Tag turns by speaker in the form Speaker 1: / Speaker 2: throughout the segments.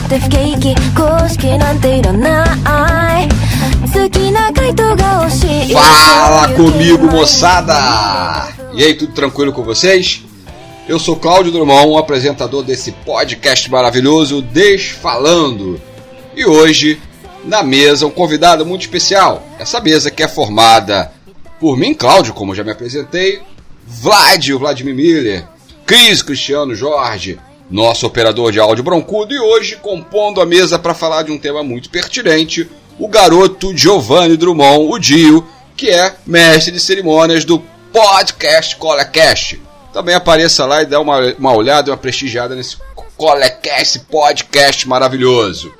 Speaker 1: って不景気公式なんていらない好きな回答が欲しい Fala comigo moçada! E aí, tudo tranquilo com vocês? Eu sou Cláudio Drummond, um apresentador desse podcast maravilhoso Desfalando. E hoje, na mesa, um convidado muito especial. Essa mesa que é formada por mim, Cláudio, como já me apresentei, Vlad, o Vladimir Miller, Cris Cristiano Jorge, nosso operador de áudio broncudo, e hoje, compondo a mesa para falar de um tema muito pertinente, o garoto Giovanni Drummond, o Dio, que é mestre de cerimônias do podcast Colecast. Também apareça lá e dá uma, uma olhada, uma prestigiada nesse Colecast podcast maravilhoso.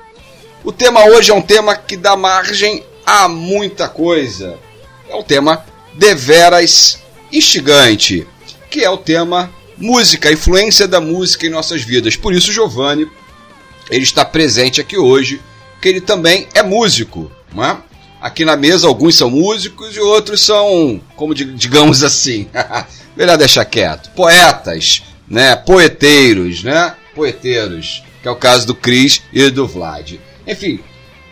Speaker 1: O tema hoje é um tema que dá margem a muita coisa. É um tema deveras instigante, que é o tema música, a influência da música em nossas vidas. Por isso, Giovanni, ele está presente aqui hoje, que ele também é músico, não é? Aqui na mesa, alguns são músicos e outros são, como digamos assim, melhor deixar quieto, poetas, né? Poeteiros, né? Poeteiros, que é o caso do Cris e do Vlad. Enfim,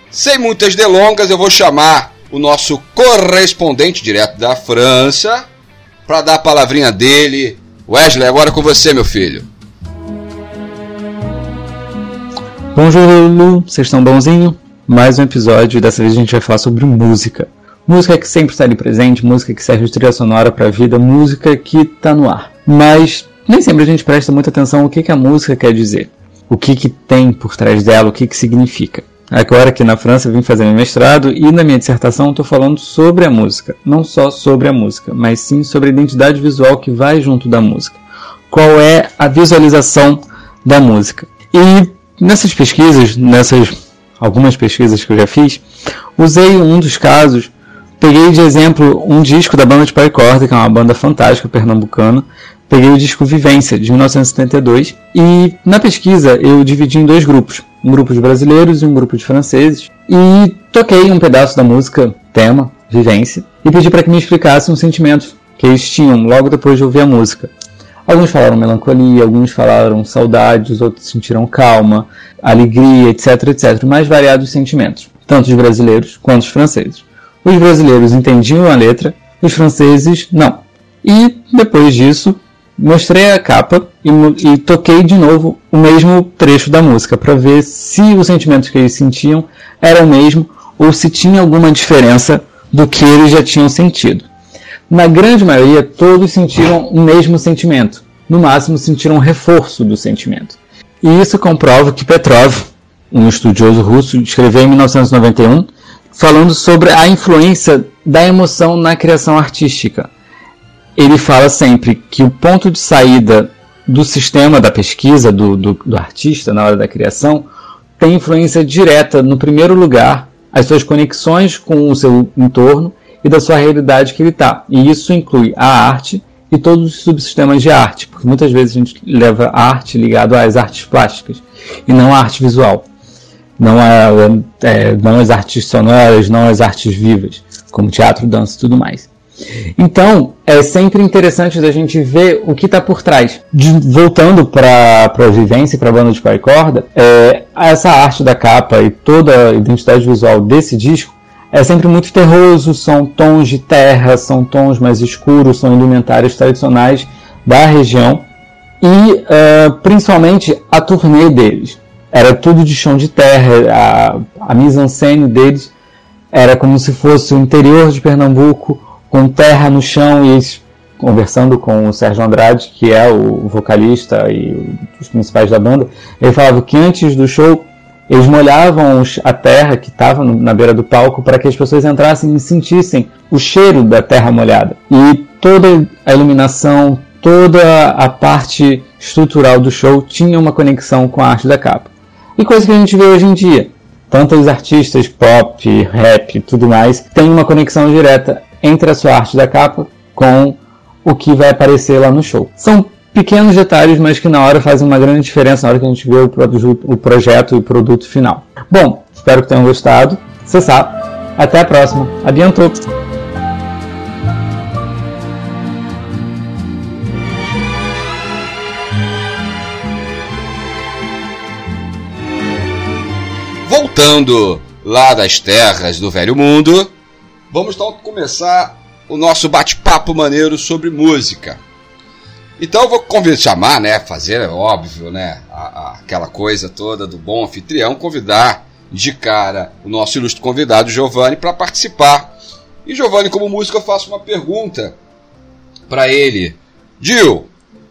Speaker 1: sem muitas delongas, eu vou chamar o nosso correspondente direto da França para dar a palavrinha dele Wesley, agora com você, meu filho.
Speaker 2: Bonjour, Lulu. Vocês estão bonzinho? Mais um episódio, dessa vez a gente vai falar sobre música. Música que sempre está ali presente, música que serve de trilha sonora para a vida, música que está no ar. Mas nem sempre a gente presta muita atenção no que, que a música quer dizer. O que, que tem por trás dela, o que, que significa. Agora aqui na França vim fazer meu mestrado e na minha dissertação estou falando sobre a música. Não só sobre a música, mas sim sobre a identidade visual que vai junto da música. Qual é a visualização da música. E nessas pesquisas, nessas algumas pesquisas que eu já fiz, usei um dos casos, peguei de exemplo um disco da banda de Pai Corda, que é uma banda fantástica pernambucana, peguei o disco Vivência, de 1972, e na pesquisa eu dividi em dois grupos, um grupo de brasileiros e um grupo de franceses, e toquei um pedaço da música, tema, Vivência, e pedi para que me explicasse um sentimento que eles tinham logo depois de ouvir a música. Alguns falaram melancolia, alguns falaram saudade, os outros sentiram calma, alegria, etc, etc, mais variados sentimentos, tanto os brasileiros quanto os franceses. Os brasileiros entendiam a letra, os franceses não. E depois disso, mostrei a capa e, e, toquei de novo o mesmo trecho da música para ver se os sentimentos que eles sentiam eram o mesmo ou se tinha alguma diferença do que eles já tinham sentido. Na grande maioria, todos sentiram o mesmo sentimento. No máximo, sentiram um reforço do sentimento. E isso comprova que Petrov, um estudioso russo, escreveu em 1991, falando sobre a influência da emoção na criação artística ele fala sempre que o ponto de saída do sistema da pesquisa, do, do, do, artista na hora da criação, tem influência direta, no primeiro lugar, as suas conexões com o seu entorno e da sua realidade que ele está. E isso inclui a arte e todos os subsistemas de arte, porque muitas vezes a gente leva a arte ligado às artes plásticas e não à arte visual. Não, a, é, não as artes sonoras, não as artes vivas, como teatro, dança e tudo mais. Então, é sempre interessante da gente ver o que está por trás. De, voltando para a vivência, para a banda de pai corda, é, essa arte da capa e toda a identidade visual desse disco é sempre muito terroso, são tons de terra, são tons mais escuros, são indumentários tradicionais da região e uh, principalmente a turnê deles. Era tudo de chão de terra, a, a mise-en-scène deles era como se fosse o interior de Pernambuco, com terra no chão e conversando com o Sérgio Andrade, que é o vocalista e os principais da banda, ele falava que antes do show eles molhavam a terra que estava na beira do palco para que as pessoas entrassem e sentissem o cheiro da terra molhada. E toda a iluminação, toda a parte estrutural do show tinha uma conexão com a arte da capa. E coisa que a gente vê hoje em dia. Tantos artistas pop, rap e tudo mais têm uma conexão direta entre a sua arte da capa com o que vai aparecer lá no show. São pequenos detalhes, mas que na hora fazem uma grande diferença na hora que a gente vê o, o projeto e o produto final. Bom, espero que tenham gostado. Sabe. Até a próxima. Adiantou.
Speaker 1: Voltando lá das terras do Velho Mundo, vamos então começar o nosso bate-papo maneiro sobre música. Então eu vou convidar, chamar, né, fazer, é óbvio, né, a, a, aquela coisa toda do bom anfitrião, convidar de cara o nosso ilustre convidado Giovanni para participar. E Giovanni, como músico, eu faço uma pergunta para ele. Gil,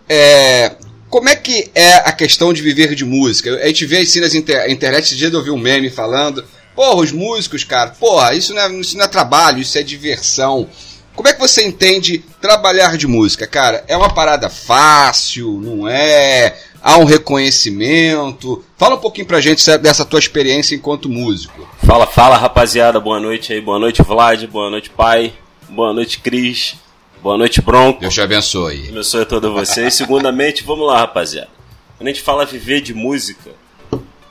Speaker 1: é, como é que é a questão de viver de música? A gente vê assim na inter internet, esse dia eu vi um meme falando, porra, os músicos, cara, porra, isso não é, isso não é trabalho, isso é diversão. Como é que você entende trabalhar de música, cara? É uma parada fácil, não é? Há um reconhecimento? Fala um pouquinho pra gente dessa tua experiência enquanto músico.
Speaker 3: Fala, fala, rapaziada. Boa noite aí. Boa noite, Vlad. Boa noite, pai. Boa noite, Cris. Boa noite, Bronco.
Speaker 1: Deus te abençoe.
Speaker 3: Abençoe a todos vocês. Segundamente, vamos lá, rapaziada. Quando a gente fala viver de música,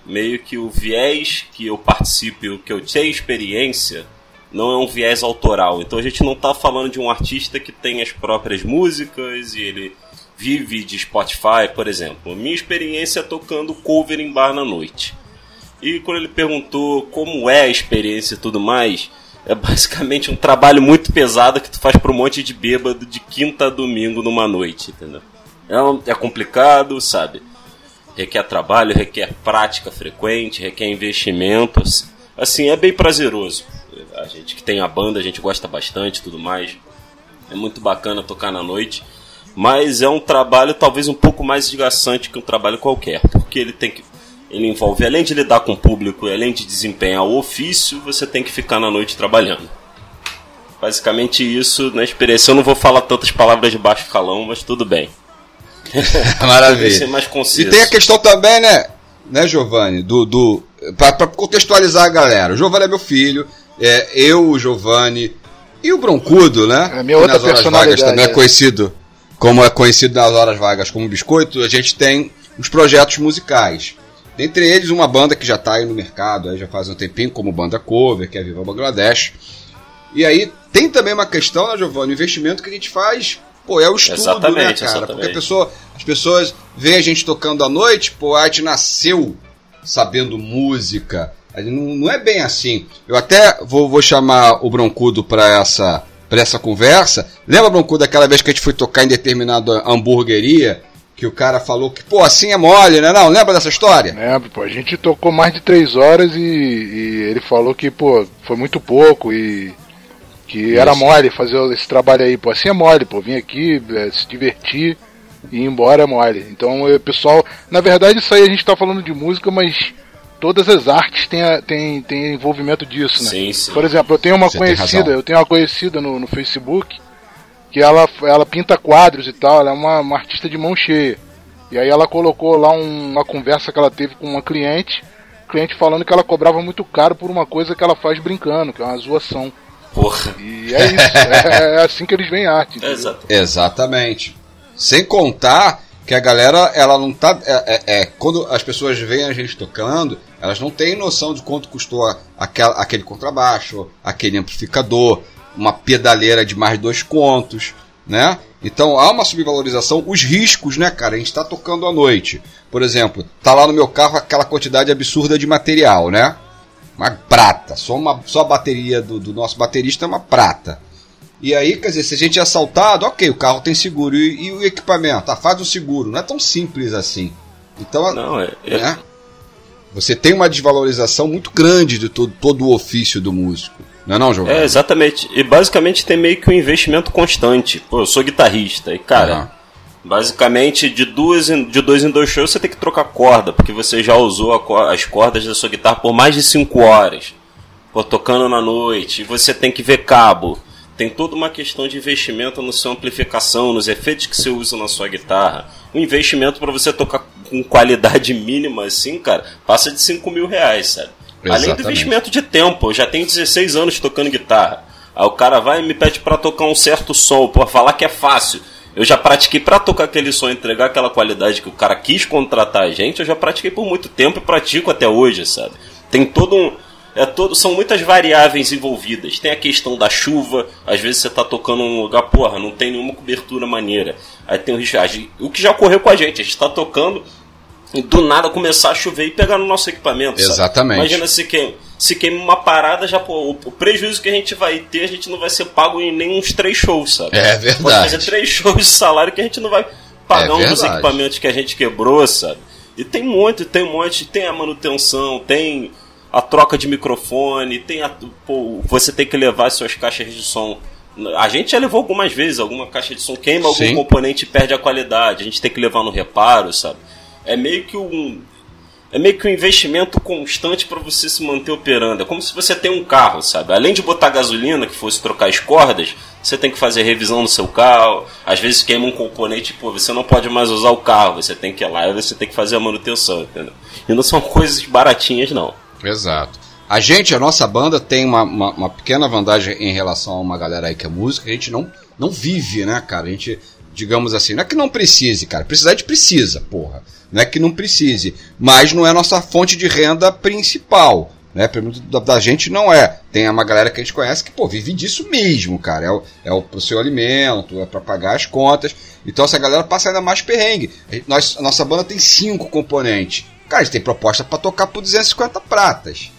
Speaker 3: meio que o viés que eu participo, o que eu tenho experiência, não é um viés autoral. Então a gente não está falando de um artista que tem as próprias músicas e ele vive de Spotify, por exemplo. Minha experiência é tocando cover em bar na noite. E quando ele perguntou como é a experiência e tudo mais, é basicamente um trabalho muito pesado que tu faz para um monte de bêbado de quinta a domingo numa noite, entendeu? É, é complicado, sabe? Requer trabalho, requer prática frequente, requer investimentos. Assim, é bem prazeroso a gente que tem a banda, a gente gosta bastante tudo mais. É muito bacana tocar na noite. Mas é um trabalho talvez um pouco mais desgastante que um trabalho qualquer. Porque ele tem que. Ele envolve, além de lidar com o público e além de desempenhar o ofício, você tem que ficar na noite trabalhando. Basicamente isso na experiência. Eu não vou falar tantas palavras de baixo calão, mas tudo bem.
Speaker 1: Maravilha. mais conciso. E tem a questão também, né, né, Giovanni, do, do para contextualizar a galera. O Giovanni é meu filho, é, eu, o Giovanni e o Broncudo, né?
Speaker 4: É a minha outra nas horas vagas
Speaker 1: também é, é conhecido como é conhecido nas horas vagas como Biscoito, a gente tem os projetos musicais. Dentre eles, uma banda que já está aí no mercado, aí já faz um tempinho, como banda cover, que é a Viva Bangladesh. E aí tem também uma questão, né, Giovanni? O investimento que a gente faz, pô, é o estudo, né, exatamente, né, cara? Exatamente. Porque a pessoa, as pessoas veem a gente tocando à noite, pô, a gente nasceu sabendo música, não, não é bem assim. Eu até vou, vou chamar o Broncudo para essa, pra essa conversa. Lembra, Broncudo, aquela vez que a gente foi tocar em determinada hamburgueria? Que o cara falou que, pô, assim é mole, né? Não, lembra dessa história?
Speaker 4: Lembro, pô. A gente tocou mais de três horas e, e ele falou que, pô, foi muito pouco e que Isso. era mole fazer esse trabalho aí. Pô, assim é mole, pô. Vim aqui, é, se divertir e ir embora é mole. Então, o pessoal, na verdade, isso aí a gente tá falando de música, mas todas as artes têm, têm, têm envolvimento disso, né?
Speaker 3: Sim, sim.
Speaker 4: Por exemplo, eu tenho uma Você conhecida, eu tenho uma conhecida no, no Facebook que ela, ela pinta quadros e tal, ela é uma, uma artista de mão cheia. E aí ela colocou lá um, uma conversa que ela teve com uma cliente, cliente falando que ela cobrava muito caro por uma coisa que ela faz brincando, que é uma zoação.
Speaker 3: Porra.
Speaker 4: E é isso, é, é assim que eles veem arte.
Speaker 1: Exatamente. Sem contar que a galera, ela não tá. É, é, é, quando as pessoas veem a gente tocando, elas não têm noção de quanto custou aquela, aquele contrabaixo, aquele amplificador, uma pedaleira de mais dois contos, né? Então há uma subvalorização, os riscos, né, cara? A gente está tocando à noite. Por exemplo, tá lá no meu carro aquela quantidade absurda de material, né? Uma prata, só, uma, só a bateria do, do nosso baterista é uma prata. E aí, quer dizer, se a gente é assaltado, ok, o carro tem seguro. E, e o equipamento? Ah, faz o seguro. Não é tão simples assim. Então,
Speaker 3: não, é, é...
Speaker 1: Você tem uma desvalorização muito grande de todo, todo o ofício do músico. Não é não, João?
Speaker 3: É, exatamente. E basicamente tem meio que um investimento constante. Pô, eu sou guitarrista e, cara, uhum. basicamente de, duas em, de dois em dois shows você tem que trocar corda, porque você já usou a, as cordas da sua guitarra por mais de cinco horas. Pô, tocando na noite, e você tem que ver cabo tem toda uma questão de investimento na sua amplificação, nos efeitos que você usa na sua guitarra. Um investimento para você tocar com qualidade mínima, assim, cara, passa de 5 mil reais, sabe? Exatamente. Além do investimento de tempo, eu já tenho 16 anos tocando guitarra. Aí o cara vai e me pede para tocar um certo som, por falar que é fácil. Eu já pratiquei para tocar aquele som, entregar aquela qualidade que o cara quis contratar a gente, eu já pratiquei por muito tempo e pratico até hoje, sabe? Tem todo um. É todo, são muitas variáveis envolvidas. Tem a questão da chuva, às vezes você tá tocando num lugar, porra, não tem nenhuma cobertura maneira. Aí tem o risco. O que já ocorreu com a gente, a gente tá tocando do nada começar a chover e pegar no nosso equipamento.
Speaker 1: Exatamente.
Speaker 3: Sabe? Imagina se queima, se queima uma parada, já pô, o, prejuízo que a gente vai ter, a gente não vai ser pago em nem uns três shows, sabe?
Speaker 1: É verdade.
Speaker 3: Pode fazer três shows de salário que a gente não vai pagar é um dos equipamentos que a gente quebrou, sabe? E tem muito, tem um monte, tem a manutenção, tem a troca de microfone, tem a, pô, você tem que levar suas caixas de som. A gente já levou algumas vezes, alguma caixa de som queima, algum Sim. componente perde a qualidade, a gente tem que levar no reparo, sabe? É meio que um é meio que um investimento constante para você se manter operando. É como se você tem um carro, sabe? Além de botar gasolina, que fosse trocar as cordas, você tem que fazer revisão no seu carro. Às vezes queima um componente, pô, você não pode mais usar o carro, você tem que ir lá e você tem que fazer a manutenção, entendeu? E não são coisas baratinhas, não.
Speaker 1: Exato. A gente, a nossa banda, tem uma, uma, uma, pequena vantagem em relação a uma galera aí que é música, a gente não, não vive, né, cara? A gente, digamos assim, não é que não precise, cara. Precisar gente precisa, porra. Não é que não precise. Mas não é a nossa fonte de renda principal. Né? Pelo da, da gente não é. Tem uma galera que a gente conhece que, pô, vive disso mesmo, cara. É o, é o seu alimento, é para pagar as contas. Então essa galera passa ainda mais perrengue. A, gente, nós, a nossa banda tem cinco componentes. Cara, a gente tem proposta para tocar por 250 pratas.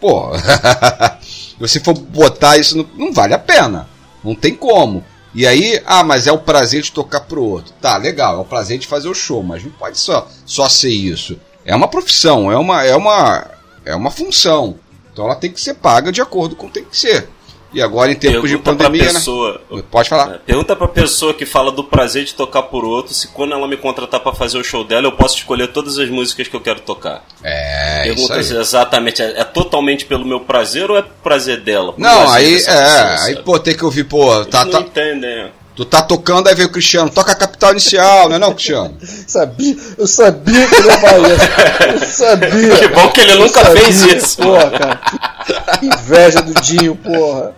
Speaker 1: Pô, se você for botar isso, não, não vale a pena. Não tem como. E aí, ah, mas é o prazer de tocar pro outro. Tá, legal, é o prazer de fazer o show, mas não pode só, só ser isso. É uma profissão, é uma, é uma, é uma função. Então ela tem que ser paga de acordo com o que tem que ser. E agora, em tempos Pergunta de pandemia. Né? Pessoa, né? Pode falar. É,
Speaker 3: pergunta pra pessoa que fala do prazer de tocar por outro se quando ela me contratar para fazer o show dela, eu posso escolher todas as músicas que eu quero tocar.
Speaker 1: É. Pergunta
Speaker 3: isso aí. exatamente. É, é, totalmente pelo meu prazer ou é prazer dela?
Speaker 1: Não, aí. É, pessoa, aí, pô, tem que ouvir, pô. Tá,
Speaker 3: não
Speaker 1: tá,
Speaker 3: entendem.
Speaker 1: Tu tá tocando, aí veio o Cristiano, toca a capital inicial, não é não, Cristiano?
Speaker 5: sabia, eu sabia que ele ia falar isso. Eu sabia.
Speaker 3: Que bom que ele nunca sabia, fez isso.
Speaker 5: Porra, cara. Inveja do Dinho, porra.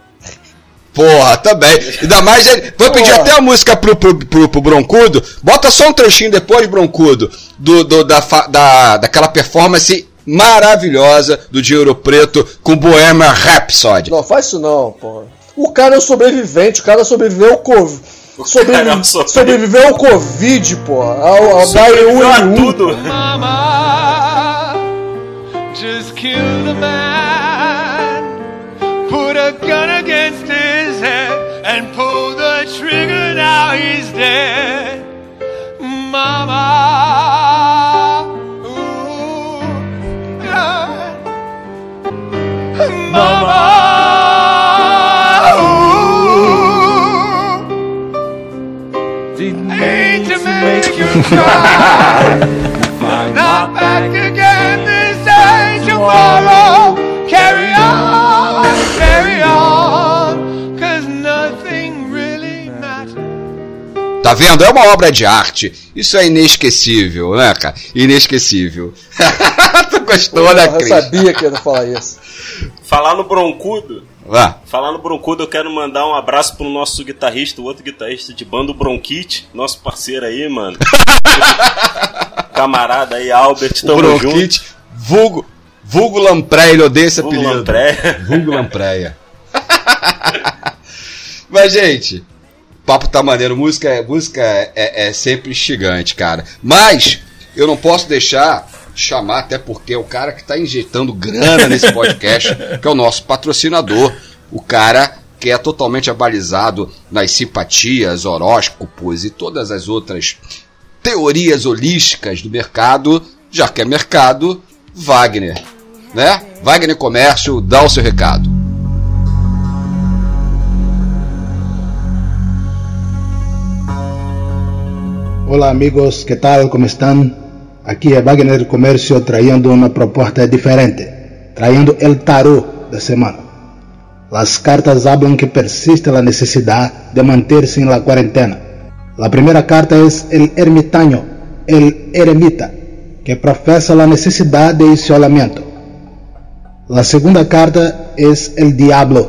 Speaker 1: Porra, também. Ainda mais ele. Vou pedir até a música pro, pro, pro, pro, Broncudo. Bota só um trechinho depois, Broncudo, do, do, da, da, daquela performance maravilhosa do Dinheiro Preto com Bohemian Rhapsody.
Speaker 5: Não, faz isso não, porra. O cara é o sobrevivente, o cara sobreviveu ao Covid. Sobrevi é sobreviveu ao Covid, porra. Ao, ao
Speaker 3: H1N1. tudo. Mama, just killed a man. He's dead. Mama. Ooh, Mama. Not back again Tá vendo? É uma obra de arte. Isso é inesquecível, né, cara? Inesquecível. tu gostou, né, Cris?
Speaker 5: Eu sabia que ia falar isso.
Speaker 3: Falar no broncudo. Vá. Falar no Broncudo, eu quero mandar um abraço pro nosso guitarrista, o outro guitarrista de banda, o Bronquite, nosso parceiro aí, mano. Camarada aí, Albert, tamo o Bronquite, junto.
Speaker 1: Vulgo, vulgo Lampreia, ele odeia esse
Speaker 3: vulgo apelido. Lampreia.
Speaker 1: Vulgo Lampreia. Mas, gente, papo tá maneiro, música, é, música é, é, é sempre instigante, cara. Mas, eu não posso deixar chamar, até porque é o cara que está injetando grana nesse podcast, que é o nosso patrocinador, o cara que é totalmente abalizado nas simpatias, horóscopos e todas as outras teorias holísticas do mercado, já que é mercado, Wagner. Né? Wagner Comércio, dá o seu recado.
Speaker 6: Olá amigos, que tal? Como estão? Aqui é Wagner Comércio trayendo uma proposta diferente, trayendo el tarot da semana. As cartas hablam que persiste a necessidade de manter-se na quarentena. A primeira carta é el ermitaño, el eremita, que professa a necessidade de isolamento. A segunda carta é el diablo,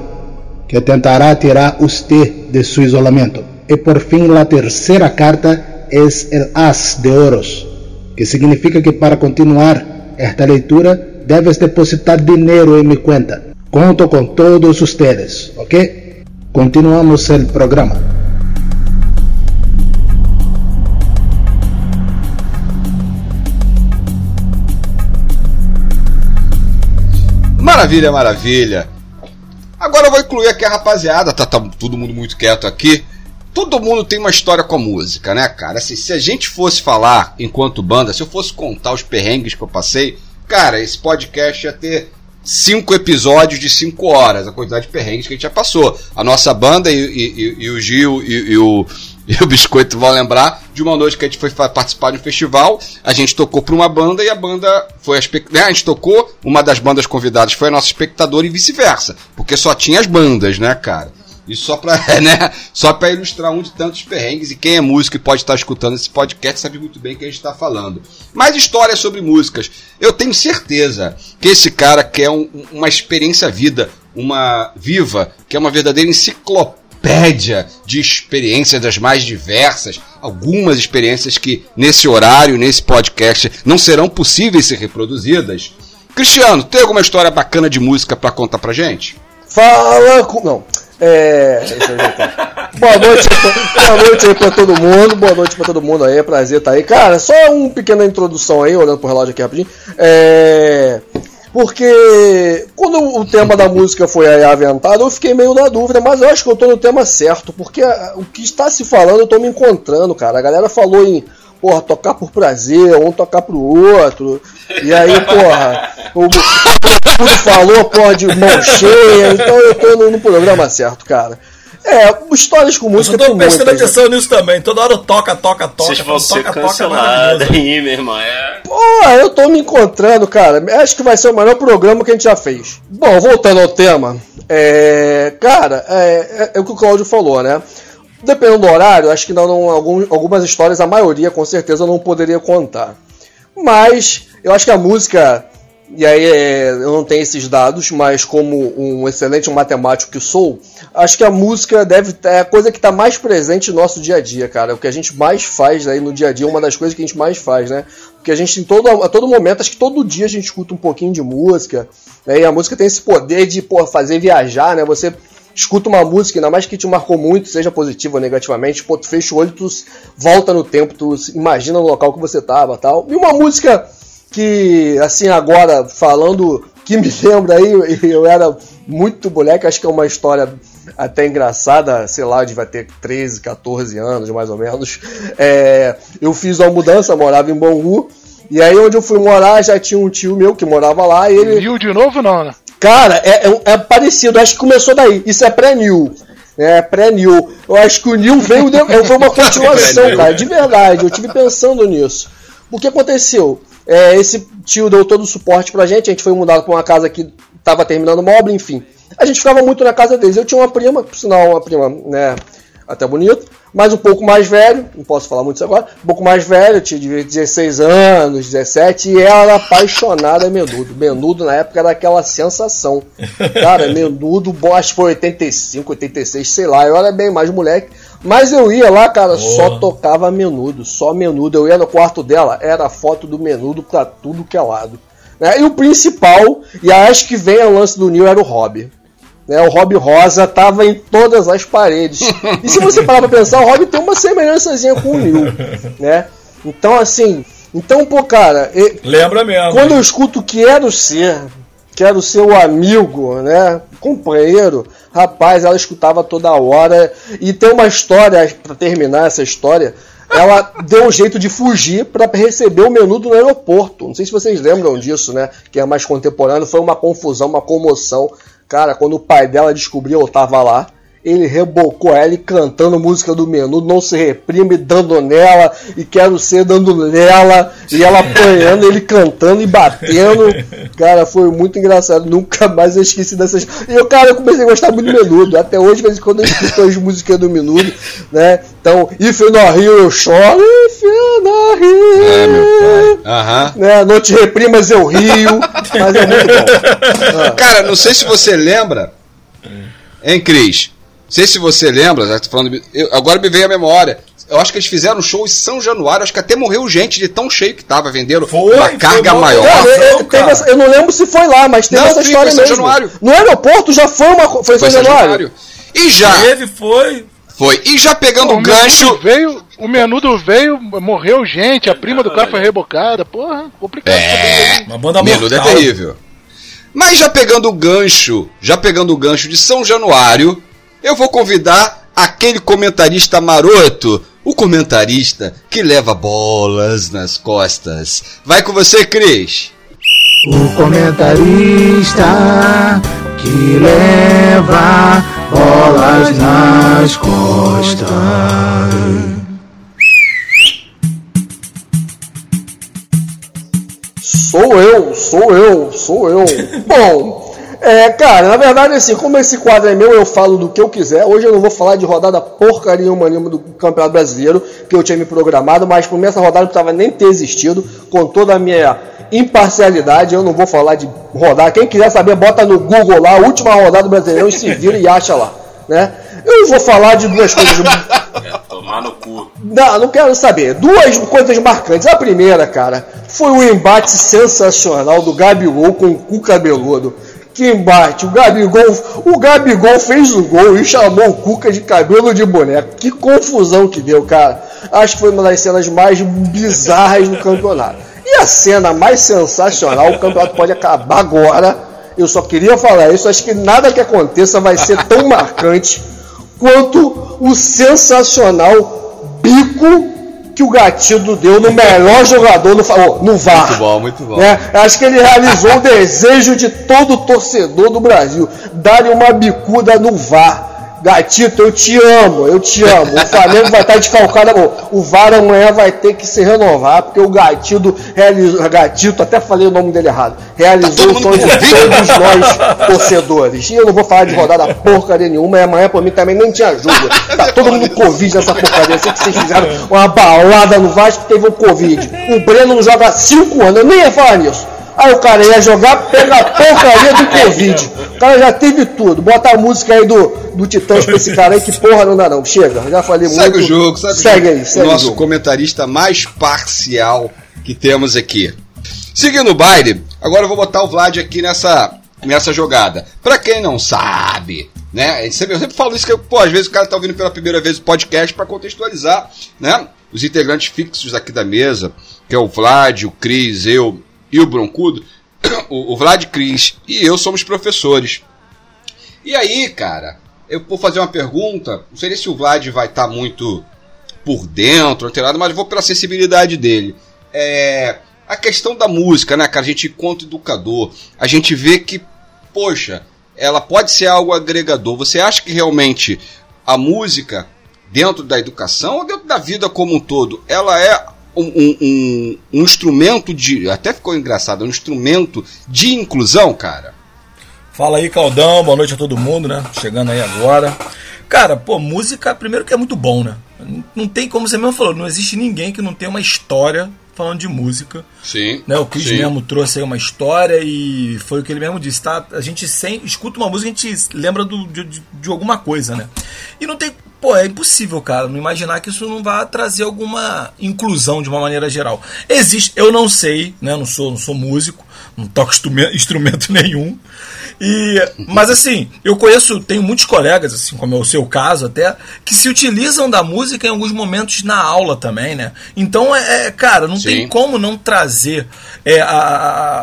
Speaker 6: que tentará tirar você de seu isolamento, Y por fin la tercera carta es el As de Oros, que significa que para continuar esta lectura debes depositar dinero en mi cuenta. Conto con todos ustedes, ¿ok? Continuamos el programa.
Speaker 1: Maravilha, maravilha. Agora eu vou incluir aqui a rapaziada, tá, tá todo mundo muito quieto aqui. Todo mundo tem uma história com a música, né, cara? Assim, se a gente fosse falar enquanto banda, se eu fosse contar os perrengues que eu passei, cara, esse podcast ia ter cinco episódios de cinco horas, a quantidade de perrengues que a gente já passou. A nossa banda e, e, e, e o Gil e, o, e o Biscoito vão lembrar de uma noite que a gente foi participar de um festival, a gente tocou para uma banda e a banda foi a, né, a gente tocou, uma das bandas convidadas foi a nossa espectadora e vice-versa, porque só tinha as bandas, né, cara? E só para né, só para ilustrar um de tantos perrengues, e quem é músico e pode estar escutando esse podcast sabe muito bem o que a gente está falando. Mais histórias sobre músicas. Eu tenho certeza que esse cara quer um, uma experiência vida, uma viva, que é uma verdadeira enciclopédia de experiências das mais diversas, algumas experiências que nesse horário, nesse podcast, não serão possíveis ser reproduzidas. Cristiano, tem alguma história bacana de música para contar pra gente?
Speaker 5: Fala com. Não. É. boa noite, boa noite aí pra todo mundo, boa noite pra todo mundo aí, é prazer estar tá aí. Cara, só uma pequena introdução aí, olhando pro relógio aqui rapidinho. É. Porque quando o tema da música foi aventado, eu fiquei meio na dúvida, mas eu acho que eu tô no tema certo, porque o que está se falando eu tô me encontrando, cara. A galera falou em porra, tocar por prazer, um tocar pro outro. E aí, porra, o, tudo falou, porra, de mão cheia, então eu tô no, no programa certo, cara. É, histórias com música.
Speaker 7: Eu tô prestando muitas, atenção né? nisso também. Toda hora toca, toca, toca. Vocês
Speaker 3: vão ser
Speaker 7: toca,
Speaker 3: cancelados aí, meu irmão. É.
Speaker 5: Pô, eu tô me encontrando, cara. Acho que vai ser o melhor programa que a gente já fez. Bom, voltando ao tema. É, cara, é, é, é o que o Claudio falou, né? Dependendo do horário, acho que não, não algumas histórias, a maioria com certeza eu não poderia contar. Mas eu acho que a música e aí é, eu não tenho esses dados, mas como um excelente matemático que sou, acho que a música deve é a coisa que está mais presente no nosso dia a dia, cara. O que a gente mais faz aí no dia a dia, uma das coisas que a gente mais faz, né? Porque a gente em todo, a todo momento, acho que todo dia a gente escuta um pouquinho de música, né? e a música tem esse poder de pô, fazer viajar, né? Você escuta uma música, ainda mais que te marcou muito, seja positiva ou negativamente, pô, tu fecha o olho, tu volta no tempo, tu imagina no local que você tava tal. E uma música que, assim, agora, falando que me lembra aí, eu era muito moleque, acho que é uma história até engraçada, sei lá, devia ter 13, 14 anos, mais ou menos. É, eu fiz uma mudança, morava em Bangu, e aí onde eu fui morar já tinha um tio meu que morava lá e ele...
Speaker 4: New de novo não, né?
Speaker 5: Cara, é, é, é parecido, acho que começou daí, isso é pré-New. É, pré-New. Eu acho que o New veio, de, foi uma continuação, cara, de verdade, eu tive pensando nisso. O que aconteceu? É, esse tio deu todo o suporte pra gente, a gente foi mudado pra uma casa que tava terminando obra, enfim. A gente ficava muito na casa deles. Eu tinha uma prima, por sinal, uma prima, né, até bonita, mas um pouco mais velho, não posso falar muito isso agora, um pouco mais velho, tinha 16 anos, 17, e ela era apaixonada menudo. Menudo na época era aquela sensação. Cara, menudo, que foi 85, 86, sei lá, eu era bem mais moleque. Mas eu ia lá, cara, só tocava menudo, só menudo. Eu ia no quarto dela, era foto do menudo pra tudo que é lado. Né? E o principal, e acho que vem o lance do Neil, era o Hobby. Né? O Hobby Rosa tava em todas as paredes. E se você parar pra pensar, o Hobby tem uma semelhançazinha com o Neil. Né? Então, assim. Então, pô, cara.
Speaker 7: Lembra mesmo.
Speaker 5: Quando hein? eu escuto Quero Ser, Quero Ser o Amigo, né? Companheiro Rapaz, ela escutava toda hora. E tem uma história, para terminar essa história, ela deu um jeito de fugir para receber o menudo no aeroporto. Não sei se vocês lembram disso, né? Que é mais contemporâneo. Foi uma confusão, uma comoção. Cara, quando o pai dela descobriu, eu tava lá ele rebocou ela e cantando música do menu, não se reprime, dando nela, e quero ser dando nela, e ela apanhando, ele cantando e batendo. Cara, foi muito engraçado, nunca mais eu esqueci dessas. E eu, cara, eu comecei a gostar muito do menudo. Até hoje, de vez em quando eu escuto as músicas do menudo, né? Então, If you not rio, eu choro, If you not rio. Pai. Aham. Né? Não te reprimas, eu rio. Mas é muito bom.
Speaker 1: Ah. Cara, não sei se você lembra, hein, Cris? Sei se você lembra, já tô falando, eu, agora me veio a memória. Eu acho que eles fizeram um show em São Januário, acho que até morreu gente de tão cheio que tava vendendo
Speaker 7: Foi,
Speaker 1: uma
Speaker 7: foi
Speaker 1: carga
Speaker 7: bom.
Speaker 1: maior.
Speaker 5: Cara, eu,
Speaker 7: não,
Speaker 5: teve
Speaker 7: cara.
Speaker 5: essa- eu não lembro se foi lá, mas teve
Speaker 1: Não,
Speaker 5: essa história
Speaker 1: foi São
Speaker 5: mesmo.
Speaker 1: Januário.
Speaker 5: No aeroporto já foi uma. Foi
Speaker 1: Foi
Speaker 5: São
Speaker 1: São
Speaker 5: Januário?
Speaker 1: Januário. E já,
Speaker 7: Teve, foi.
Speaker 1: foi. E já pegando o
Speaker 4: o
Speaker 1: gancho.
Speaker 4: veio, o menudo veio, morreu gente, a prima do cara foi rebocada. Porra, complicado.
Speaker 1: É,
Speaker 7: Uma banda
Speaker 1: Menudo é
Speaker 7: mortal.
Speaker 1: terrível. Mas já pegando o gancho, já pegando o gancho de São Januário, eu vou convidar aquele comentarista maroto, o comentarista que leva bolas nas costas. Vai com você, Cris.
Speaker 6: O comentarista que leva bolas nas costas.
Speaker 5: Sou eu, sou eu, sou eu. Bom, é, cara, na verdade, assim, como esse quadro é meu, eu falo do que eu quiser. Hoje eu não vou falar de rodada porcaria nenhuma do Campeonato Brasileiro, que eu tinha me programado, mas por mim essa rodada não precisava nem ter existido, com toda a minha imparcialidade. Eu não vou falar de rodada. Quem quiser saber, bota no Google lá, a última rodada do Brasileirão e se vira e acha lá, né? Eu vou falar de duas coisas.
Speaker 3: É, tomar no cu.
Speaker 5: Não, não quero saber. Duas coisas marcantes. A primeira, cara, foi o embate sensacional do Gabigol com o cu cabeludo. Que embate, o Gabigol, o Gabigol fez o gol e chamou o Cuca de cabelo de boneco. Que confusão que deu, cara. Acho que foi uma das cenas mais bizarras do campeonato. E a cena mais sensacional, o campeonato pode acabar agora. Eu só queria falar isso, acho que nada que aconteça vai ser tão marcante quanto o sensacional bico que o Gatido deu no melhor jogador no, no VAR.
Speaker 1: Muito bom, muito bom.
Speaker 5: né? Acho que ele realizou o desejo de todo torcedor do Brasil, dar uma bicuda no VAR. Gatito, eu te amo, eu te amo. O Flamengo vai estar descalcado. O VAR amanhã vai ter que se renovar, porque o Gatito realizou. Gatito, até falei o nome dele errado. Realizou
Speaker 1: Tá
Speaker 5: o sonho de todos nós torcedores. E eu não vou falar de rodada porcaria nenhuma, e amanhã por mim também nem te ajuda. Tá todo mundo Covid nessa porcaria. Eu sei que vocês fizeram uma balada no Vasco teve o Covid. O Breno não joga há 5 anos, eu nem ia falar nisso. Aí o cara ia jogar, pega a porcaria do Covid. O cara já teve tudo. Bota a música aí do, do Titãs pra esse cara aí, que porra não dá não. Chega, já falei muito.
Speaker 1: Segue o jogo, segue,
Speaker 5: segue
Speaker 1: o
Speaker 5: aí,
Speaker 1: jogo.
Speaker 5: segue
Speaker 1: o nosso
Speaker 5: o jogo.
Speaker 1: comentarista mais parcial que temos aqui. Seguindo o baile, agora eu vou botar o Vlad aqui nessa, nessa jogada. Pra quem não sabe, né? Eu sempre, eu sempre falo isso que, pô, às vezes o cara tá ouvindo pela primeira vez o podcast pra contextualizar, né? Os integrantes fixos aqui da mesa, que é o Vlad, o Cris, eu e o Broncudo. O, o Vlad, Cris e eu somos professores. E aí, cara, eu vou fazer uma pergunta. Não sei se o Vlad vai estar muito por dentro, não tem nada, mas vou pela sensibilidade dele. É, a questão da música, né, cara? A gente, enquanto educador, a gente vê que, poxa, ela pode ser algo agregador. Você acha que realmente a música, dentro da educação ou dentro da vida como um todo, ela é um, um- um- um instrumento de. Até ficou engraçado, um instrumento de inclusão, cara?
Speaker 7: Fala aí, Caldão, boa noite a todo mundo, né? Chegando aí agora. Cara, pô, música, primeiro que é muito bom, né? Não tem como você mesmo falou, não existe ninguém que não tenha uma história falando de música.
Speaker 1: Sim.
Speaker 7: Né? O Chris
Speaker 1: sim.
Speaker 7: mesmo trouxe aí uma história e foi o que ele mesmo disse, tá? A gente sem, escuta uma música, a gente lembra do, de, de- de alguma coisa, né? E não tem. Pô, é impossível, cara, não imaginar que isso não vai trazer alguma inclusão de uma maneira geral. Existe, eu não sei, né? Não sou, não sou músico, não toco instrumento, nenhum. E, mas assim, eu conheço, tenho muitos colegas, assim, como é o seu caso até, que se utilizam da música em alguns momentos na aula também, né? Então, é, é, cara, não tem
Speaker 1: Sim.
Speaker 7: como não trazer é, a,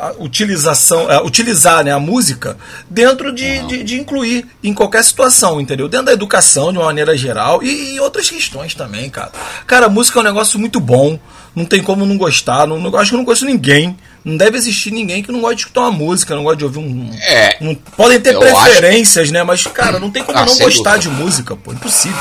Speaker 7: a- utilização, a, utilizar né, a música dentro de, de, de incluir em qualquer situação, entendeu? Dentro da educação, de uma maneira geral, e, e outras questões também, cara. Cara, a música é um negócio muito bom, não tem como não gostar, não, não- acho que eu não conheço ninguém. Não deve existir ninguém que não goste de escutar uma música, não gosta de ouvir um.
Speaker 1: É.
Speaker 7: não- podem ter preferências, né? Mas, cara, não tem como
Speaker 1: Ah,
Speaker 7: não gostar
Speaker 1: dúvida.
Speaker 7: de música, pô. Impossível.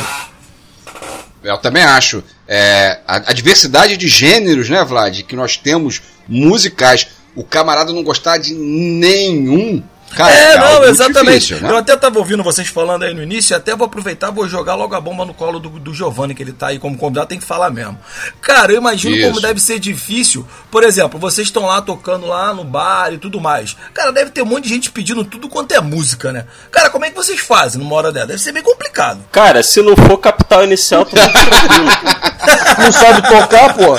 Speaker 1: Eu também acho. É, a, a diversidade de gêneros, né, Vlad, que nós temos musicais, o camarada não gostar de nenhum,
Speaker 7: Cara, é, é não, exatamente. Difícil, né? Eu até tava ouvindo vocês falando aí no início, até vou aproveitar, vou jogar logo a bomba no colo do, do Giovanni, que ele tá aí como convidado, tem que falar mesmo. Cara, eu imagino Isso. como deve ser difícil. Por exemplo, vocês estão lá tocando lá no bar e tudo mais. Cara, deve ter um monte de gente pedindo tudo quanto é música, né? Cara, como é que vocês fazem numa hora dessa? Deve ser bem complicado.
Speaker 3: Cara, se não for capital inicial, tô tranquilo.
Speaker 5: não sabe tocar, pô?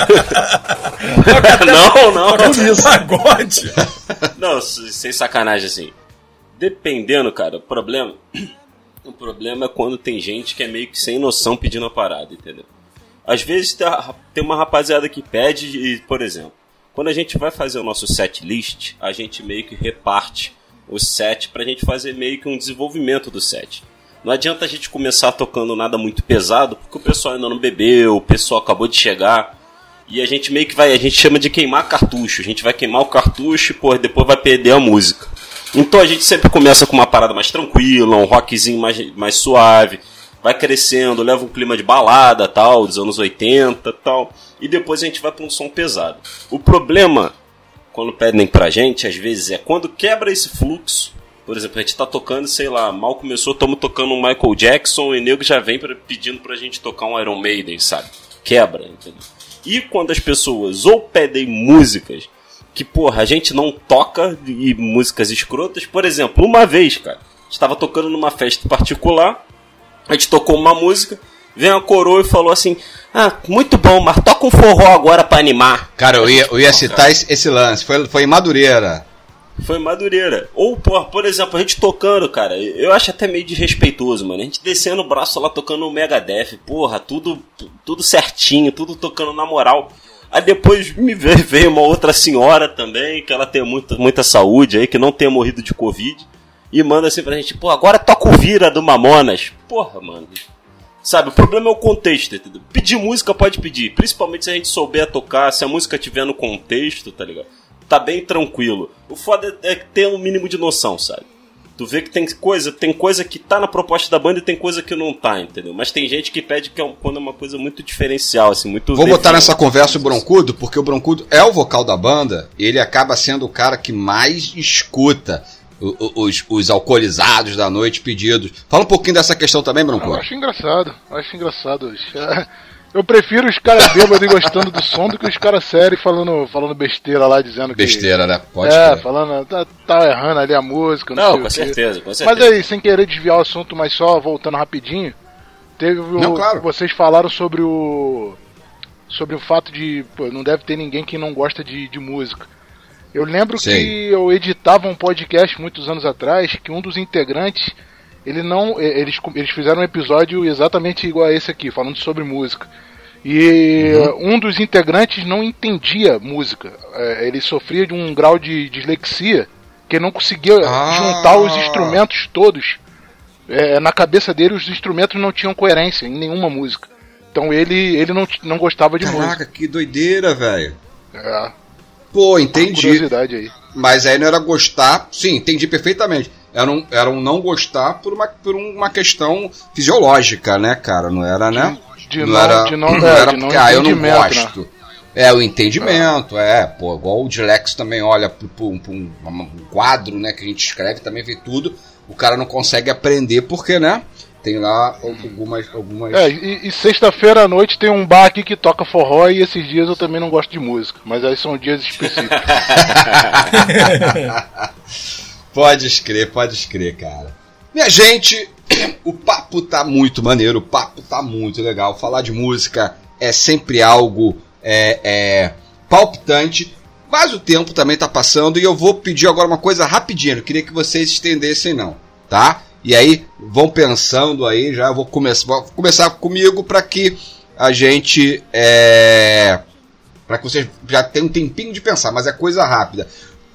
Speaker 3: não, não. Toca
Speaker 7: isso. Pagode.
Speaker 3: Não, sem sacanagem assim. Dependendo, cara, o problema. O problema é quando tem gente que é meio que sem noção pedindo a parada, entendeu? Às vezes tem uma rapaziada que pede e, por exemplo, quando a gente vai fazer o nosso set list, a gente meio que reparte o set pra gente fazer meio que um desenvolvimento do set. Não adianta a gente começar tocando nada muito pesado, porque o pessoal ainda não bebeu, o pessoal acabou de chegar. E a gente meio que vai, a gente chama de queimar cartucho. A gente vai queimar o cartucho e pô, depois vai perder a música. Então a gente sempre começa com uma parada mais tranquila, um rockzinho mais, mais suave, vai crescendo, leva um clima de balada, tal, dos anos 80, tal, e depois a gente vai para um som pesado. O problema quando pedem pra gente, às vezes é quando quebra esse fluxo. Por exemplo, a gente tá tocando, sei lá, mal começou, estamos tocando um Michael Jackson e nego já vem pra, pedindo pra gente tocar um Iron Maiden, sabe? Quebra, entendeu? E quando as pessoas ou pedem músicas que, porra, a gente não toca e músicas escrotas. Por exemplo, uma vez, cara, estava tocando numa festa particular, a gente tocou uma música, veio a coroa e falou assim: Ah, muito bom, mas toca um forró agora para animar.
Speaker 1: Cara, eu ia, eu ia citar esse, esse, lance, foi, foi em Madureira.
Speaker 3: Foi em Madureira. Ou, por, por exemplo, a gente tocando, cara, eu acho até meio desrespeitoso, mano. A gente descendo o braço lá tocando o Megadeth, porra, tudo, tudo certinho, tudo tocando na moral. Aí depois me veio uma outra senhora também, que ela tem muita, muita saúde aí, que não tenha morrido de Covid. E manda assim pra gente, pô, agora toca o Vira do Mamonas. Porra, mano. Sabe, o problema é o contexto, entendeu? Pedir música pode pedir, principalmente se a gente souber tocar, se a música tiver no contexto, tá ligado? Tá bem tranquilo. O foda é ter um mínimo de noção, sabe? Tu vê que tem coisa, tem coisa que tá na proposta da banda e tem coisa que não tá, entendeu? Mas tem gente que pede que é um, quando é uma coisa muito diferencial, assim, muito.
Speaker 1: Vou botar nessa conversa o Broncudo, porque o Broncudo é o vocal da banda, e ele acaba sendo o cara que mais escuta os, os alcoolizados da noite pedidos. Fala um pouquinho dessa questão também, Broncudo.
Speaker 4: Eu acho engraçado, eu acho engraçado. Eu prefiro os caras bêbados gostando do som do que os caras sérios falando, falando besteira lá, dizendo
Speaker 1: que. Besteira, né?
Speaker 4: Pode É, ser. falando, tá, tá, errando ali a música, não,
Speaker 3: não com certeza, com
Speaker 4: certeza. Mas aí, sem querer desviar o assunto, mas só voltando rapidinho, teve não, o, claro. vocês falaram sobre o. Sobre o fato de. Pô, não deve ter ninguém que não gosta de, de música. Eu lembro Sim. que eu editava um podcast muitos anos atrás que um dos integrantes ele não. Eles, eles fizeram um episódio exatamente igual a esse aqui, falando sobre música. E uhum. um dos integrantes não entendia música. É, ele sofria de um grau de dislexia que não conseguia ah. juntar os instrumentos todos. É, na cabeça dele, os instrumentos não tinham coerência em nenhuma música. Então ele, ele não, não gostava de
Speaker 1: Caraca,
Speaker 4: música.
Speaker 1: Caraca, que doideira, velho.
Speaker 4: É.
Speaker 1: Pô, entendi.
Speaker 4: Aí.
Speaker 1: Mas aí não era gostar. Sim, entendi perfeitamente era um, era um não gostar por uma, por uma questão fisiológica, né, cara? Não era, né?
Speaker 4: De, não, não, era, de não, não é, era porque, ah, eu não né? gosto. Né?
Speaker 1: É, o entendimento, é. é, pô, igual o Dilex também olha para um, um, um, quadro, né, que a gente escreve, também vê tudo, o cara não consegue aprender porque, né, tem lá algumas... algumas...
Speaker 4: É, e, e sexta-feira à noite tem um bar aqui que toca forró e esses dias eu também não gosto de música, mas aí são dias específicos.
Speaker 1: Pode escrever, pode escrever, cara. Minha gente, o papo tá muito maneiro, o papo tá muito legal. Falar de música é sempre algo é, é, palpitante, mas o tempo também tá passando e eu vou pedir agora uma coisa rapidinho. Eu queria que vocês estendessem, não, tá? E aí vão pensando aí, já vou começar, vou começar comigo para que a gente é, para que vocês já tenham um tempinho de pensar, mas é coisa rápida.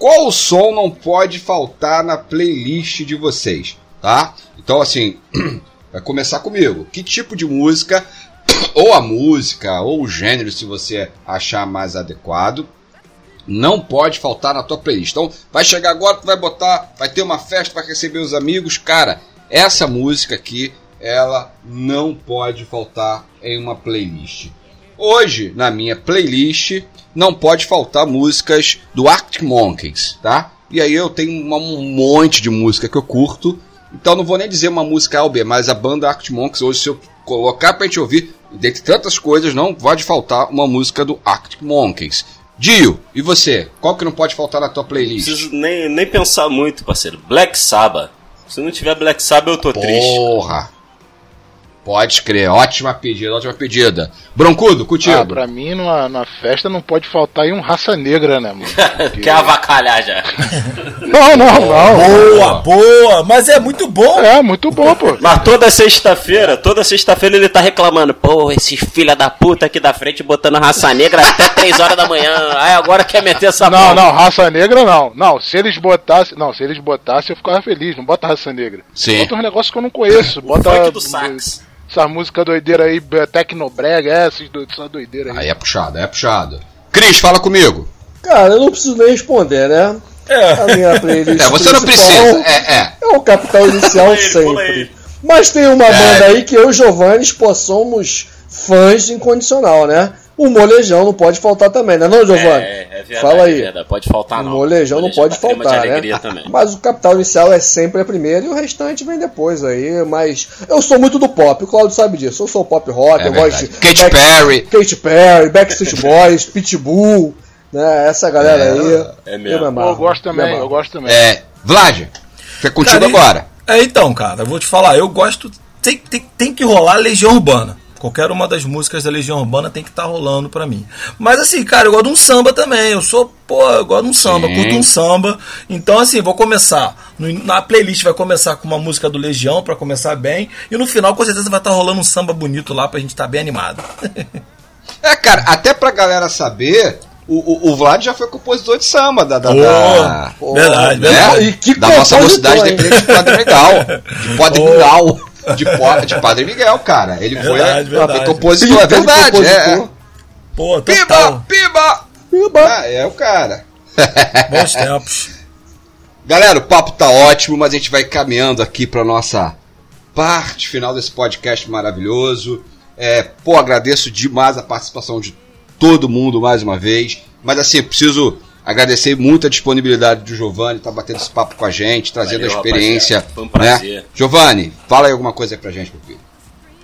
Speaker 1: Qual som não pode faltar na playlist de vocês, tá? Então assim, vai começar comigo. Que tipo de música ou a música ou o gênero, se você achar mais adequado, não pode faltar na tua playlist. Então, vai chegar agora, tu vai botar, vai ter uma festa para receber os amigos, cara. Essa música aqui, ela não pode faltar em uma playlist. Hoje, na minha playlist, não pode faltar músicas do Arctic Monkeys, tá? E aí eu tenho um monte de música que eu curto. Então não vou nem dizer uma música A mas a banda Arctic Monkeys, hoje se eu colocar pra gente ouvir, dentre tantas coisas, não pode faltar uma música do Arctic Monkeys. Dio, e você? Qual que não pode faltar na tua playlist?
Speaker 3: Não preciso nem, nem pensar muito, parceiro. Black Sabbath. Se não tiver Black Sabbath, eu tô
Speaker 1: Porra.
Speaker 3: triste.
Speaker 1: Porra! Pode crer, ótima pedida, ótima pedida. Broncudo, contigo.
Speaker 4: Ah, pra mim, numa, numa festa não pode faltar aí um raça negra, né, mano? Porque-
Speaker 3: Quer avacalhar já.
Speaker 4: Não, não, não.
Speaker 7: Boa, boa! Mas é muito bom!
Speaker 4: É, muito bom, pô.
Speaker 3: Mas toda sexta-feira, toda sexta-feira ele tá reclamando. Pô, esses filha da puta aqui da frente botando raça negra até 3 horas da manhã. Aí agora quer meter essa
Speaker 4: Não,
Speaker 3: porra.
Speaker 4: não, raça negra não. Não, se eles botassem. Não, se eles botassem, eu ficava feliz. Não bota raça negra.
Speaker 1: Sim.
Speaker 4: Bota uns negócios que eu não conheço. Bota.
Speaker 3: funk do sax.
Speaker 4: Essa música doideira aí, be- Tecnobrega, é, essas do- essa doideira aí.
Speaker 1: Aí é puxado, é puxado. Cris, fala comigo.
Speaker 5: Cara, eu não preciso nem responder, né?
Speaker 7: É.
Speaker 5: A minha playlist.
Speaker 1: É, você não precisa. É, é.
Speaker 5: É o capital inicial
Speaker 3: Pula ele,
Speaker 5: sempre.
Speaker 3: ele.
Speaker 5: Mas tem uma
Speaker 1: É.
Speaker 5: banda aí que eu e o Giovanni pô, somos fãs incondicional, né? O Molejão não pode faltar também, né, não, Giovanni?
Speaker 3: É, é verdade,
Speaker 5: Fala aí.
Speaker 3: é verdade. Pode faltar
Speaker 5: O
Speaker 3: não.
Speaker 5: molejão não pode
Speaker 3: Molejão é
Speaker 5: faltar, né? Mas o capital inicial é sempre a primeira e o restante vem depois aí. Mas eu sou muito do pop, o Claudio sabe disso. Eu sou pop rock,
Speaker 1: É
Speaker 5: eu gosto
Speaker 1: verdade.
Speaker 5: de.
Speaker 1: Katy
Speaker 5: Back-
Speaker 1: Perry.
Speaker 5: Katy Perry, Backstreet Boys, Pitbull, né? Essa galera
Speaker 1: É,
Speaker 5: aí.
Speaker 3: é mesmo.
Speaker 5: me amarro,
Speaker 4: eu gosto também, eu gosto também.
Speaker 1: É. Vlad, fica contigo
Speaker 7: Cara,
Speaker 1: agora.
Speaker 7: É, então, cara, eu vou te falar, eu gosto. Tem, tem, tem que rolar Legião Urbana. Qualquer uma das músicas da Legião Urbana tem que estar rolando pra mim. Mas assim, cara, eu gosto de um samba também. Eu sou, pô, eu gosto de um samba,
Speaker 1: Sim.
Speaker 7: curto um samba. Então, assim, vou começar. na playlist vai começar com uma música do Legião pra começar bem. E no final, com certeza, vai estar rolando um samba bonito lá pra gente estar bem animado.
Speaker 1: É, cara, até pra galera saber, o, o, o Vlad já foi compositor de samba da. da,
Speaker 7: Pô,
Speaker 1: da
Speaker 7: verdade,
Speaker 1: né?
Speaker 7: verdade.
Speaker 5: E que
Speaker 1: da nossa
Speaker 5: compositor,
Speaker 1: mocidade
Speaker 5: hein?
Speaker 1: dependente de Padre Miguel. De Padre
Speaker 7: Pô.
Speaker 1: Miguel. De, de Padre Miguel, cara. Ele foi,
Speaker 7: Verdade,
Speaker 1: foi
Speaker 7: verdade.
Speaker 1: compositor, é verdade. É.
Speaker 7: Pô,
Speaker 1: Piba!
Speaker 7: total.
Speaker 1: Piba!
Speaker 5: Piba.
Speaker 1: Ah, é o cara.
Speaker 7: Bons tempos.
Speaker 1: Galera, o papo tá ótimo, mas a gente vai caminhando aqui pra nossa parte final desse podcast maravilhoso. É, pô, agradeço demais a participação de todo mundo mais uma vez. Mas assim, preciso agradecer muito a disponibilidade do Giovanni, tá batendo esse papo com a gente, trazendo
Speaker 3: Valeu,
Speaker 1: a experiência.
Speaker 3: rapaziada. Foi um
Speaker 1: né?
Speaker 3: prazer.
Speaker 1: Giovanni, fala aí alguma coisa aí pra gente, meu filho.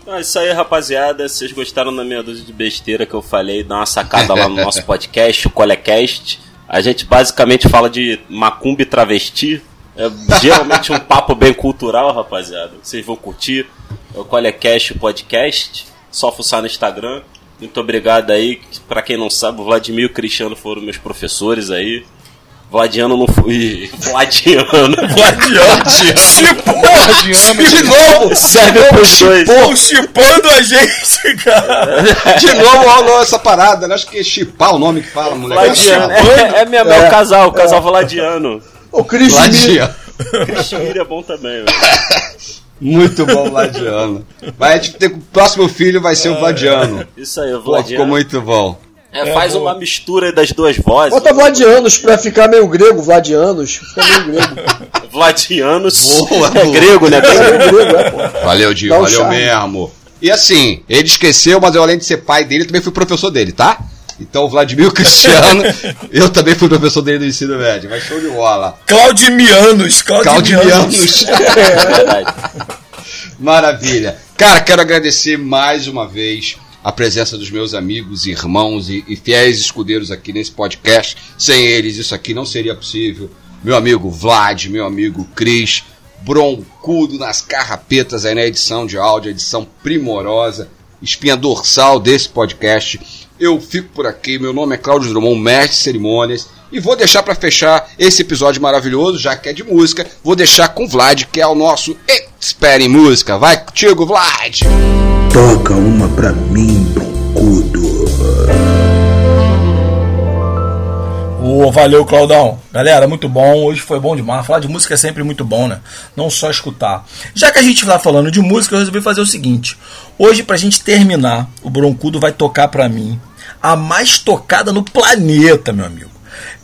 Speaker 3: É isso aí, rapaziada. Se vocês gostaram da meia dúzia de besteira que eu falei, dá uma sacada lá no nosso podcast, o Colecast. A gente basicamente fala de macumba e travesti. É geralmente um papo bem cultural, rapaziada. Vocês vão curtir. É o Colecast Podcast. Só fuçar no Instagram. Muito obrigado aí. Pra quem não sabe, o Vladimir e o Cristiano foram meus professores aí. Vladiano não fui. Vladiano.
Speaker 7: Gladiante. Chipou!
Speaker 1: De novo!
Speaker 3: Serve pros dois.
Speaker 7: Pô, chipando a gente, cara.
Speaker 1: De novo rolou essa parada, né? Acho que é chipar o nome que fala, moleque.
Speaker 3: Vladiano. É, é mesmo, é, o casal, o casal Vladiano.
Speaker 5: O.
Speaker 1: Vladiano.
Speaker 3: Cristiano é bom também, velho.
Speaker 1: Muito bom, Vladiano. Vai, a gente ter, o próximo filho vai ser o Vladiano.
Speaker 3: Isso aí, o
Speaker 1: Pô, ficou
Speaker 3: Vladiano.
Speaker 1: muito bom.
Speaker 3: É, faz uma mistura das duas vozes.
Speaker 5: Bota Vladianos pra ficar meio grego, Vladianos. Fica meio grego.
Speaker 3: Vladianos.
Speaker 1: Boa,
Speaker 3: é grego, né?
Speaker 5: É meio grego, é, pô.
Speaker 1: Valeu, Dio,
Speaker 5: um
Speaker 1: valeu
Speaker 5: charme.
Speaker 1: mesmo. E assim, ele esqueceu, mas eu além de ser pai dele, também fui professor dele, tá? Então, o Vladimir Cristiano, eu também fui professor dele do ensino médio, mas show de bola.
Speaker 7: Claudimianos, Claudimianos.
Speaker 1: Claudimianos.
Speaker 3: É verdade.
Speaker 1: Maravilha. Cara, quero agradecer mais uma vez a presença dos meus amigos, irmãos e, e fiéis escudeiros aqui nesse podcast. Sem eles, isso aqui não seria possível. Meu amigo Vlad, meu amigo Cris, broncudo nas carrapetas aí na edição de áudio, edição primorosa, espinha dorsal desse podcast. Eu fico por aqui, meu nome é Cláudio Drummond, mestre de cerimônias, e vou deixar para fechar esse episódio maravilhoso, já que é de música, vou deixar com o Vlad, que é o nosso expert em música. Vai contigo, Vlad!
Speaker 6: Toca uma pra mim, broncudo.
Speaker 7: Ô, valeu, Claudão. Galera, muito bom. Hoje foi bom demais. Falar de música é sempre muito bom, né? Não só escutar. Já que a gente tá falando de música, eu resolvi fazer o seguinte. Hoje, pra gente terminar, o Broncudo vai tocar pra mim a mais tocada no planeta, meu amigo.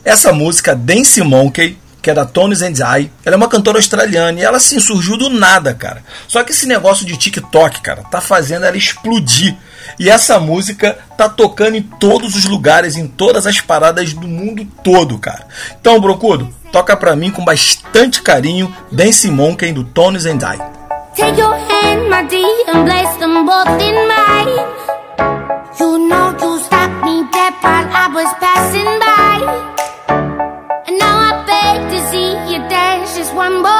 Speaker 7: Essa música, Dance Monkey, que é da Tones and I. Ela é uma cantora australiana e ela assim surgiu do nada, cara. Só que esse negócio de TikTok, cara, tá fazendo ela explodir. E essa música tá tocando em todos os lugares, em todas as paradas do mundo todo, cara. Então, Brocudo, toca pra mim com bastante carinho Dance Monkey do Tones and I. Take your hand, my dear, and them both in mine. You know deadpan I was passing by. And now I beg to see you dance just one more